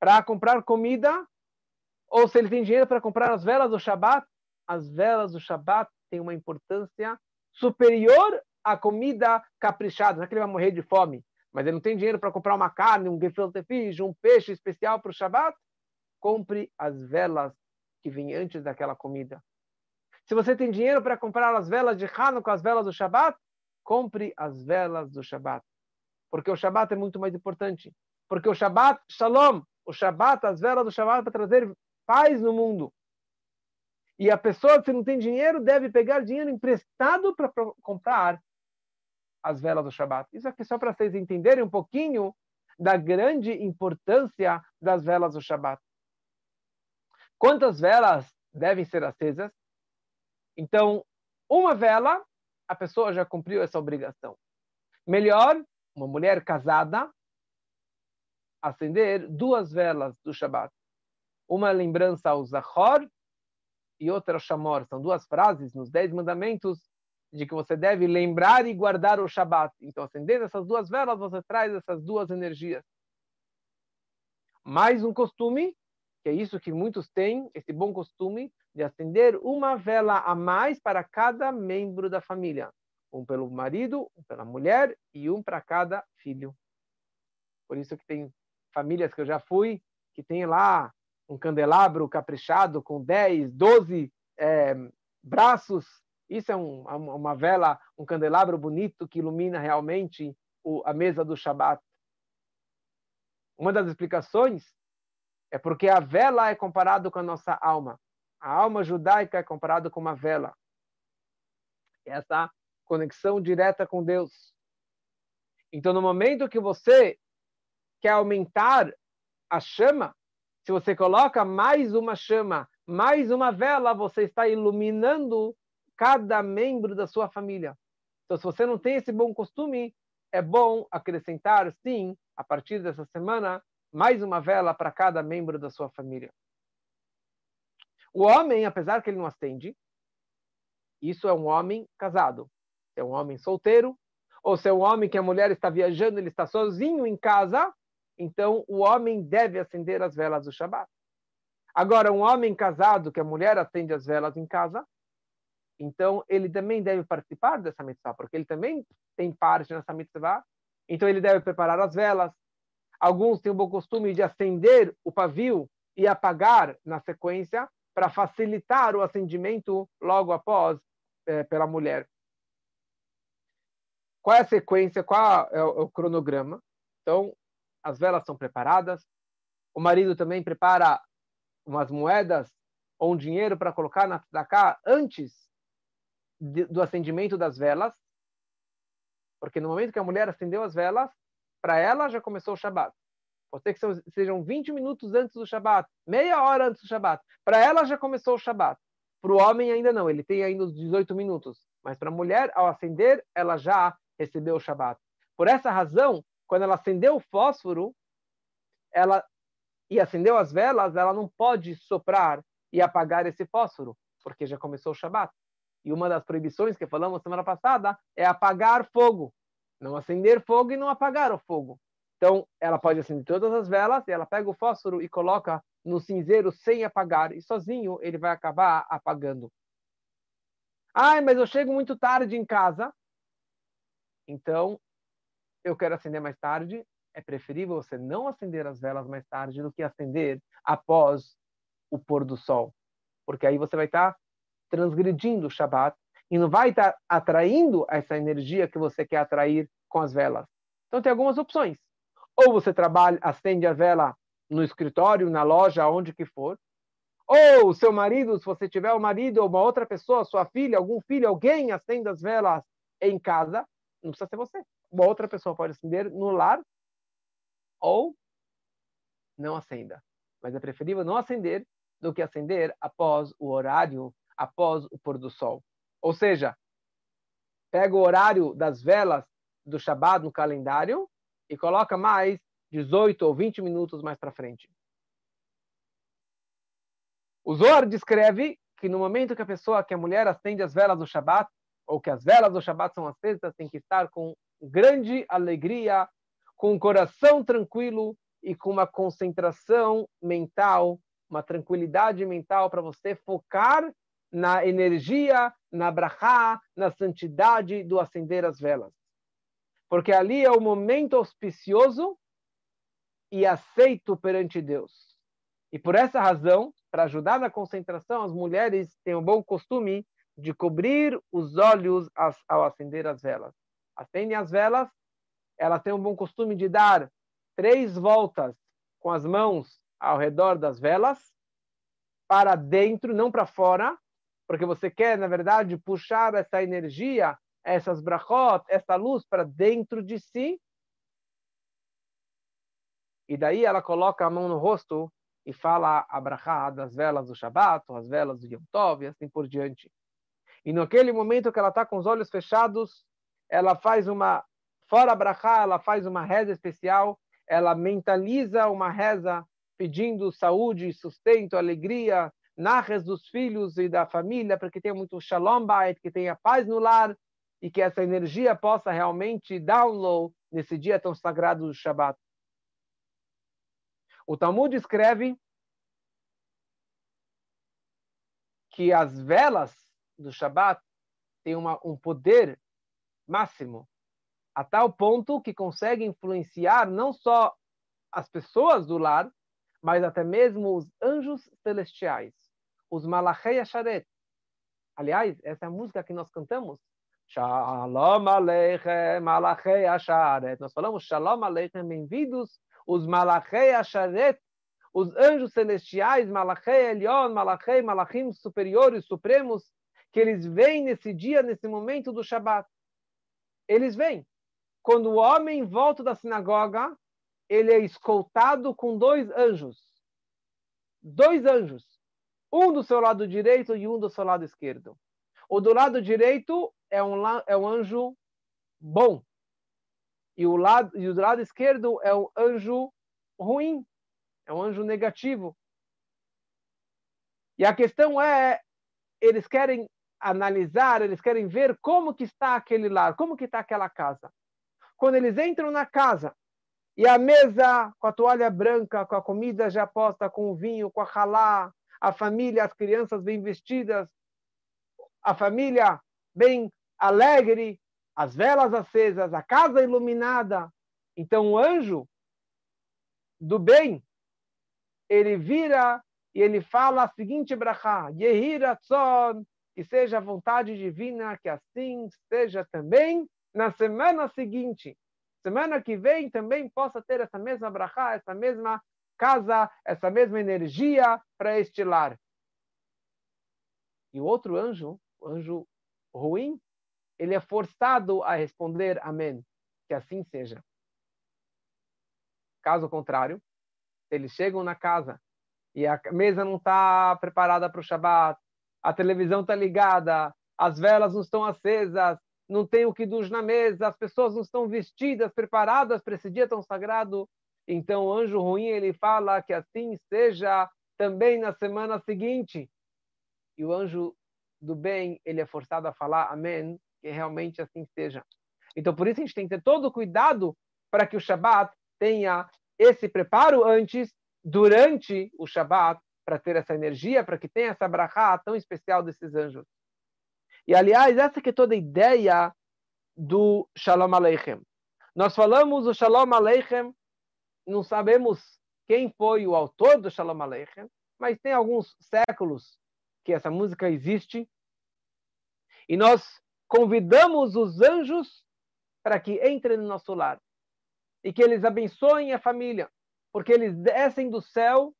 para comprar comida, ou se ele tem dinheiro para comprar as velas do Shabat, as velas do Shabat têm uma importância superior à comida caprichada. Não é que ele vai morrer de fome, mas ele não tem dinheiro para comprar uma carne, um gefilte fish, um peixe especial para o Shabat. Compre as velas que vêm antes daquela comida. Se você tem dinheiro para comprar as velas de Hanukkah, as velas do Shabat, compre as velas do Shabat. Porque o Shabat é muito mais importante. Porque o Shabat, Shalom, o Shabat, as velas do Shabat para trazer paz no mundo. E a pessoa, se não tem dinheiro, deve pegar dinheiro emprestado para comprar as velas do Shabat. Isso aqui só para vocês entenderem um pouquinho da grande importância das velas do Shabat. Quantas velas devem ser acesas? Então, uma vela, a pessoa já cumpriu essa obrigação. Melhor, uma mulher casada, acender duas velas do Shabat uma lembrança ao Zahor e outra ao Shamor. São duas frases nos Dez Mandamentos de que você deve lembrar e guardar o Shabat. Então, acendendo essas duas velas, você traz essas duas energias. Mais um costume, que é isso que muitos têm, esse bom costume de acender uma vela a mais para cada membro da família. Um pelo marido, um pela mulher e um para cada filho. Por isso que tem famílias que eu já fui, que tem lá um candelabro caprichado com 10, 12 é, braços. Isso é um, uma vela, um candelabro bonito que ilumina realmente o, a mesa do Shabat. Uma das explicações é porque a vela é comparado com a nossa alma. A alma judaica é comparada com uma vela. Essa conexão direta com Deus. Então, no momento que você quer aumentar a chama, se você coloca mais uma chama, mais uma vela, você está iluminando cada membro da sua família. Então, se você não tem esse bom costume, é bom acrescentar, sim, a partir dessa semana, mais uma vela para cada membro da sua família. O homem, apesar que ele não acende, Isso é um homem casado. É um homem solteiro, ou se é um homem que a mulher está viajando, ele está sozinho em casa, então o homem deve acender as velas do Shabat. Agora, um homem casado, que a mulher acende as velas em casa, então ele também deve participar dessa mitzvah, porque ele também tem parte nessa mitzvah. Então ele deve preparar as velas. Alguns têm o bom costume de acender o pavio e apagar na sequência para facilitar o acendimento logo após é, pela mulher. Qual é a sequência? Qual é o, é o cronograma? Então, as velas são preparadas. O marido também prepara umas moedas ou um dinheiro para colocar na tzedakah antes de, do acendimento das velas, porque no momento que a mulher acendeu as velas, para ela já começou o Shabat. Pode ser que sejam 20 minutos antes do Shabat, meia hora antes do Shabat. Para ela já começou o Shabat. Para o homem ainda não, ele tem ainda os 18 minutos. Mas para a mulher, ao acender, ela já recebeu o Shabat. Por essa razão, quando ela acendeu o fósforo, ela e acendeu as velas, ela não pode soprar e apagar esse fósforo, porque já começou o Shabat. E uma das proibições que falamos semana passada é apagar fogo. Não acender fogo e não apagar o fogo. Então, ela pode acender todas as velas ela pega o fósforo e coloca no cinzeiro sem apagar. E sozinho ele vai acabar apagando. Ai, mas eu chego muito tarde em casa. Então, eu quero acender mais tarde é preferível você não acender as velas mais tarde do que acender após o pôr do sol. Porque aí você vai estar transgredindo o Shabat e não vai estar atraindo essa energia que você quer atrair com as velas. Então tem algumas opções. Ou você trabalha, acende a vela no escritório, na loja, onde que for. Ou seu marido, se você tiver um marido ou uma outra pessoa, sua filha, algum filho, alguém acende as velas em casa. Não precisa ser você. Uma outra pessoa pode acender no lar ou não acenda. Mas é preferível não acender do que acender após o horário, após o pôr do sol. Ou seja, pega o horário das velas do Shabat no calendário e coloca mais 18 ou 20 minutos mais para frente. O Zohar descreve que no momento que a pessoa, que a mulher acende as velas do Shabat, ou que as velas do Shabat são acesas, tem que estar com grande alegria, com um coração tranquilo e com uma concentração mental, uma tranquilidade mental para você focar na energia, na brachá, na santidade do acender as velas. Porque ali é o momento auspicioso e aceito perante Deus. E por essa razão, para ajudar na concentração, as mulheres têm o bom costume de cobrir os olhos ao acender as velas. Acendem as velas ela tem um bom costume de dar três voltas com as mãos ao redor das velas, para dentro, não para fora, porque você quer, na verdade, puxar essa energia, essas brachot, essa luz para dentro de si. E daí ela coloca a mão no rosto e fala a brachá das velas do Shabat, as velas do Yom Tov, e assim por diante. E naquele momento que ela está com os olhos fechados, ela faz uma Fora brachá, ela faz uma reza especial, ela mentaliza uma reza pedindo saúde, sustento, alegria, narras dos filhos e da família, para que tenha muito shalom bait, que tenha paz no lar e que essa energia possa realmente download nesse dia tão sagrado do Shabbat. O Talmud escreve que as velas do Shabbat têm uma, um poder máximo a tal ponto que consegue influenciar não só as pessoas do lar, mas até mesmo os anjos celestiais, os Malachei Asharet. Aliás, essa é a música que nós cantamos. Shalom Aleichem, Malachei Asharet. Nós falamos Shalom Aleichem, bem-vindos os Malachei Asharet, os anjos celestiais, Malachei Elion, Malachei, Malachim superiores, supremos, que eles vêm nesse dia, nesse momento do Shabat. Eles vêm quando o homem volta da sinagoga, ele é escoltado com dois anjos. Dois anjos. Um do seu lado direito e um do seu lado esquerdo. O do lado direito é um, é um anjo bom. E o, lado, e o do lado esquerdo é um anjo ruim. É um anjo negativo. E a questão é, eles querem analisar, eles querem ver como que está aquele lar, como que está aquela casa. Quando eles entram na casa e a mesa com a toalha branca, com a comida já posta, com o vinho, com a halá, a família, as crianças bem vestidas, a família bem alegre, as velas acesas, a casa iluminada. Então o anjo do bem, ele vira e ele fala a seguinte brachá, Yehiratzon, que seja a vontade divina, que assim seja também na semana seguinte. Semana que vem também possa ter essa mesma brachá, essa mesma casa, essa mesma energia para este lar. E o outro anjo, o anjo ruim, ele é forçado a responder amém, que assim seja. Caso contrário, eles chegam na casa e a mesa não está preparada para o Shabat, a televisão está ligada, as velas não estão acesas, não tem o que dos na mesa, as pessoas não estão vestidas, preparadas para esse dia tão sagrado. Então o anjo ruim ele fala que assim seja também na semana seguinte. E o anjo do bem ele é forçado a falar amém, que realmente assim seja. Então por isso a gente tem que ter todo o cuidado para que o Shabat tenha esse preparo antes, durante o Shabat, para ter essa energia, para que tenha essa brachá tão especial desses anjos. E, aliás, essa que é toda a ideia do Shalom Aleichem. Nós falamos o Shalom Aleichem, não sabemos quem foi o autor do Shalom Aleichem, mas tem alguns séculos que essa música existe. E nós convidamos os anjos para que entrem no nosso lar e que eles abençoem a família, porque eles descem do céu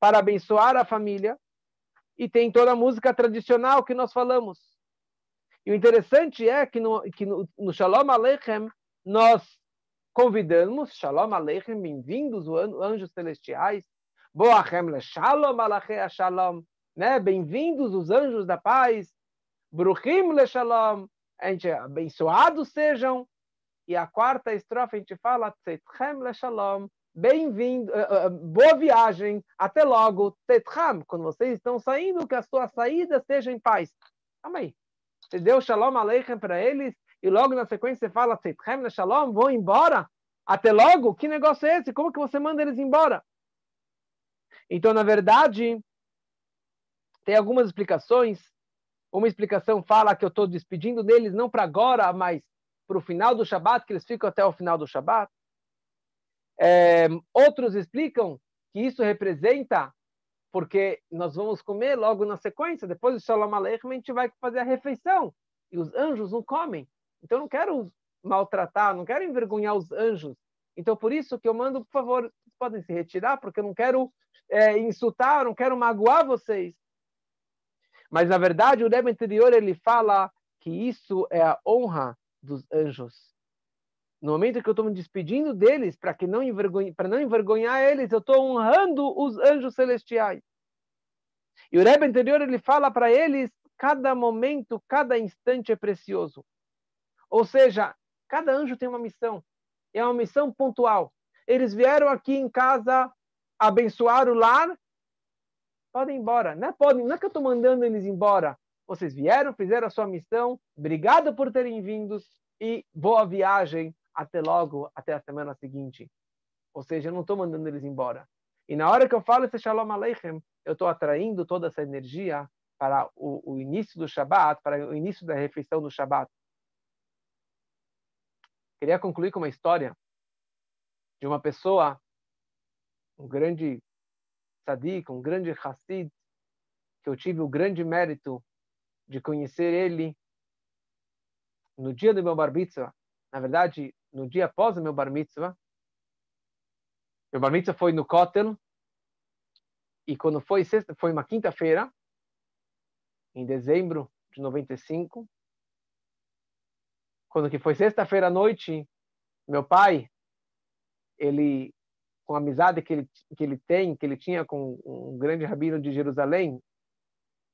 para abençoar a família. E tem toda a música tradicional que nós falamos. E o interessante é que no, que no, no Shalom Aleichem nós convidamos, Shalom Aleichem, bem-vindos anjos celestiais, Boachem le Shalom Alachei Shalom, né? Bem-vindos os anjos da paz, Bruchim le Shalom, a gente, abençoados sejam. E a quarta estrofe a gente fala, Tzetchem le Shalom, bem-vindo, uh, uh, boa viagem, até logo, Tetcham, quando vocês estão saindo, que a sua saída seja em paz. Aí. Você deu Shalom Aleichem para eles e logo na sequência você fala Tetchem Shalom, vão embora? Até logo? Que negócio é esse? Como que você manda eles embora? Então, na verdade, tem algumas explicações. Uma explicação fala que eu estou despedindo deles não para agora, mas para o final do Shabat, que eles ficam até o final do Shabat. É, outros explicam que isso representa porque nós vamos comer logo na sequência, depois do Shalom Aleichem, a gente vai fazer a refeição, e os anjos não comem. Então, eu não quero maltratar, não quero envergonhar os anjos. Então, por isso que eu mando, por favor, podem se retirar, porque eu não quero é, insultar, não quero magoar vocês. Mas, na verdade, o Rebbe anterior, ele fala que isso é a honra dos anjos. No momento que eu estou me despedindo deles, para que não para não envergonhar eles, eu estou honrando os anjos celestiais. E o Rebbe anterior ele fala para eles, cada momento, cada instante é precioso. Ou seja, cada anjo tem uma missão. É uma missão pontual. Eles vieram aqui em casa abençoar o lar, podem ir embora. Não é, podem, não é que eu estou mandando eles embora. Vocês vieram, fizeram a sua missão, obrigado por terem vindo e boa viagem até logo, até a semana seguinte. Ou seja, eu não estou mandando eles embora. E na hora que eu falo esse Shalom Aleichem, eu estou atraindo toda essa energia para o, o, início do Shabat, para o início da refeição do Shabat. Queria concluir com uma história de uma pessoa, um grande tzadik, um grande Hassid, que eu tive o grande mérito de conhecer ele no dia do meu bar mitzvah. Na verdade, no dia após o meu bar mitzvah. Meu bar mitzvah foi no Kotel. E quando foi sexta, foi uma quinta-feira, em dezembro de 95. Quando que foi sexta-feira à noite, meu pai, ele com a amizade que ele, que ele tem, que ele tinha com um grande rabino de Jerusalém,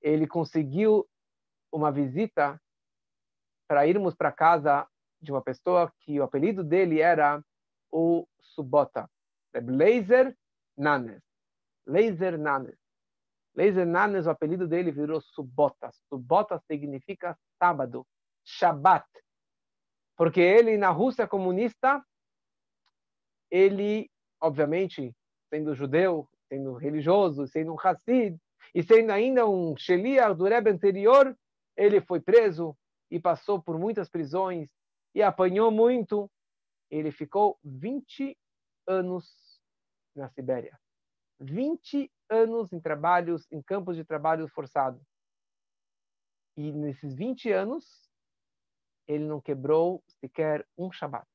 ele conseguiu uma visita para irmos para casa de uma pessoa que o apelido dele era o Subota, Laser Nanes. Laser Nanes. Leiser Nanes, o apelido dele virou Subota. Subota significa sábado, Shabbat. Porque ele, na Rússia comunista, ele, obviamente, sendo judeu, sendo religioso, sendo um Hassid, e sendo ainda um Shelia do Rebbe anterior, ele foi preso e passou por muitas prisões e apanhou muito. Ele ficou 20 anos na Sibéria. 20 anos em trabalhos, em campos de trabalho forçado. E nesses 20 anos, ele não quebrou sequer um Shabat.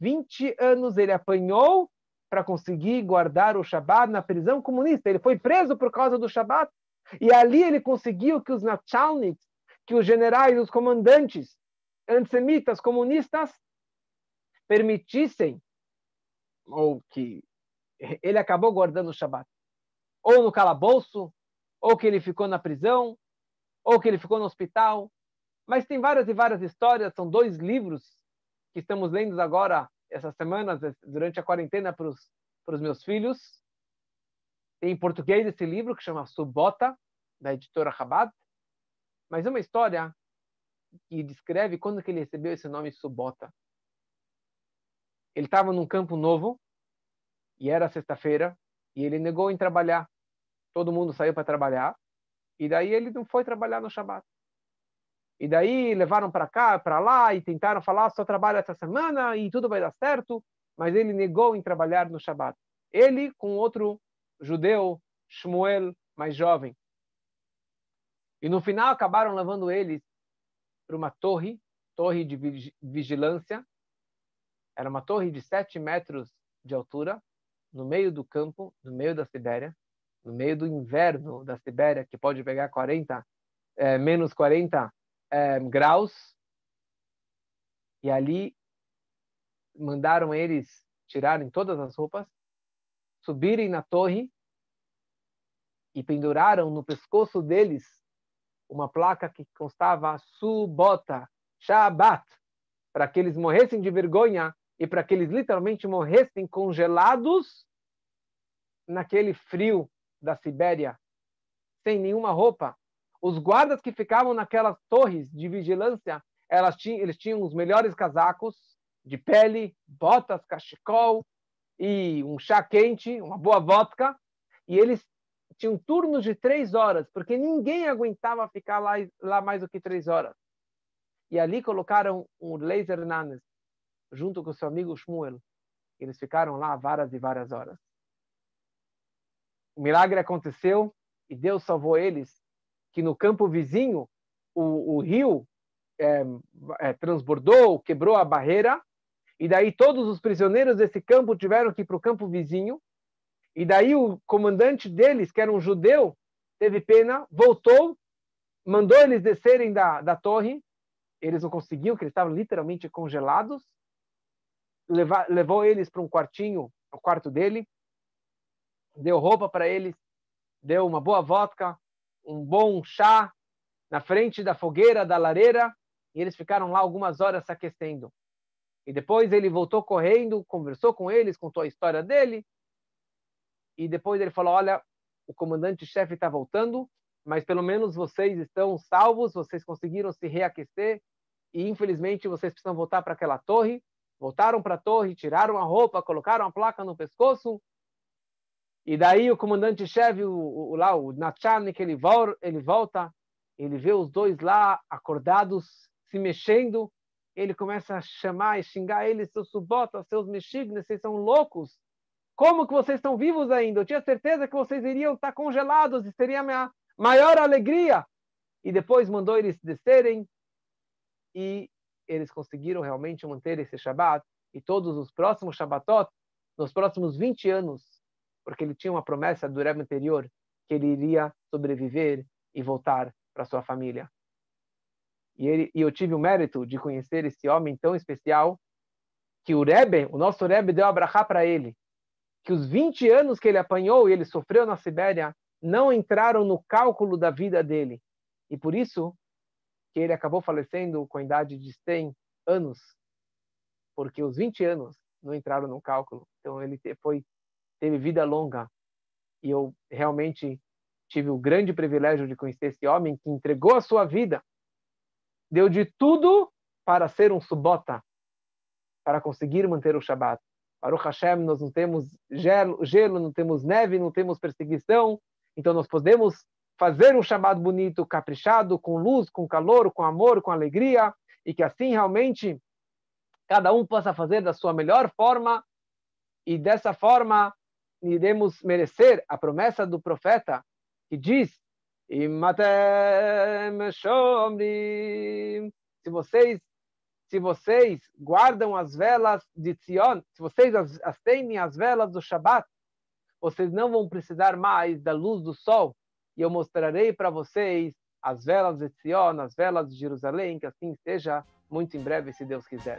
20 anos ele apanhou para conseguir guardar o Shabat na prisão comunista. Ele foi preso por causa do Shabat. E ali ele conseguiu que os Nachalniks, que os generais, os comandantes antissemitas comunistas permitissem ou que ele acabou guardando o Shabat. Ou no calabouço, ou que ele ficou na prisão, ou que ele ficou no hospital. Mas tem várias e várias histórias, são dois livros que estamos lendo agora, essas semanas, durante a quarentena, para os meus filhos. Tem em português esse livro, que chama Subota, da editora Chabad. Mas é uma história que descreve quando que ele recebeu esse nome Subota. Ele estava num campo novo, e era sexta-feira, e ele negou em trabalhar. Todo mundo saiu para trabalhar, e daí ele não foi trabalhar no Shabat. E daí levaram para cá, para lá, e tentaram falar, só trabalha essa semana e tudo vai dar certo, mas ele negou em trabalhar no Shabat. Ele com outro judeu, Shmuel, mais jovem. E no final acabaram levando eles para uma torre, torre de vigilância. Era uma torre de sete metros de altura, no meio do campo, no meio da Sibéria, no meio do inverno da Sibéria, que pode pegar 40, é, menos 40 é, graus. E ali mandaram eles tirarem todas as roupas, subirem na torre e penduraram no pescoço deles uma placa que constava Subota, Shabbat, para que eles morressem de vergonha e para que eles literalmente morressem congelados naquele frio da Sibéria, sem nenhuma roupa. Os guardas que ficavam naquelas torres de vigilância, tinham, eles tinham os melhores casacos de pele, botas, cachecol e um chá quente, uma boa vodka. E eles tinham turnos de três horas, porque ninguém aguentava ficar lá, lá mais do que três horas. E ali colocaram um laser nanes, junto com seu amigo Shmuel. Eles ficaram lá várias e várias horas. O milagre aconteceu e Deus salvou eles, que no campo vizinho o, o rio é, é, transbordou, quebrou a barreira, e daí todos os prisioneiros desse campo tiveram que ir para o campo vizinho, e daí o comandante deles, que era um judeu, teve pena, voltou, mandou eles descerem da, da torre. Eles não conseguiam, porque eles estavam literalmente congelados. Levar, levou eles para um quartinho, o quarto dele, deu roupa para eles, deu uma boa vodka, um bom chá na frente da fogueira, da lareira, e eles ficaram lá algumas horas se aquecendo. E depois ele voltou correndo, conversou com eles, contou a história dele, e depois ele falou: Olha, o comandante-chefe está voltando, mas pelo menos vocês estão salvos, vocês conseguiram se reaquecer, e infelizmente vocês precisam voltar para aquela torre. Voltaram para a torre, tiraram a roupa, colocaram a placa no pescoço, e daí o comandante-chefe, o, o, lá, o Nachalnik, ele, ele volta, ele vê os dois lá acordados, se mexendo, ele começa a chamar e xingar eles, seus subotas, seus mexignes, vocês são loucos. Como que vocês estão vivos ainda? Eu tinha certeza que vocês iriam estar congelados e seria a minha maior alegria. E depois mandou eles descerem e eles conseguiram realmente manter esse Shabat e todos os próximos Shabbatot, nos próximos 20 anos, porque ele tinha uma promessa do Rebbe anterior que ele iria sobreviver e voltar para sua família. E, ele, e eu tive o mérito de conhecer esse homem tão especial que o Rebbe, o nosso Rebbe, deu a para ele que os 20 anos que ele apanhou e ele sofreu na Sibéria não entraram no cálculo da vida dele. E por isso que ele acabou falecendo com a idade de 100 anos, porque os 20 anos não entraram no cálculo. Então ele foi teve vida longa. E eu realmente tive o grande privilégio de conhecer esse homem que entregou a sua vida, deu de tudo para ser um subota, para conseguir manter o Shabat. Baruch Hashem, nós não temos gelo, gelo, não temos neve, não temos perseguição, então nós podemos fazer um Shabat bonito, caprichado, com luz, com calor, com amor, com alegria, e que assim realmente cada um possa fazer da sua melhor forma, e dessa forma iremos merecer a promessa do profeta que diz: se vocês se vocês guardam as velas de Zion, se vocês acendem as velas do Shabat, vocês não vão precisar mais da luz do sol, e eu mostrarei para vocês as velas de Zion, as velas de Jerusalém, que assim seja muito em breve, se Deus quiser.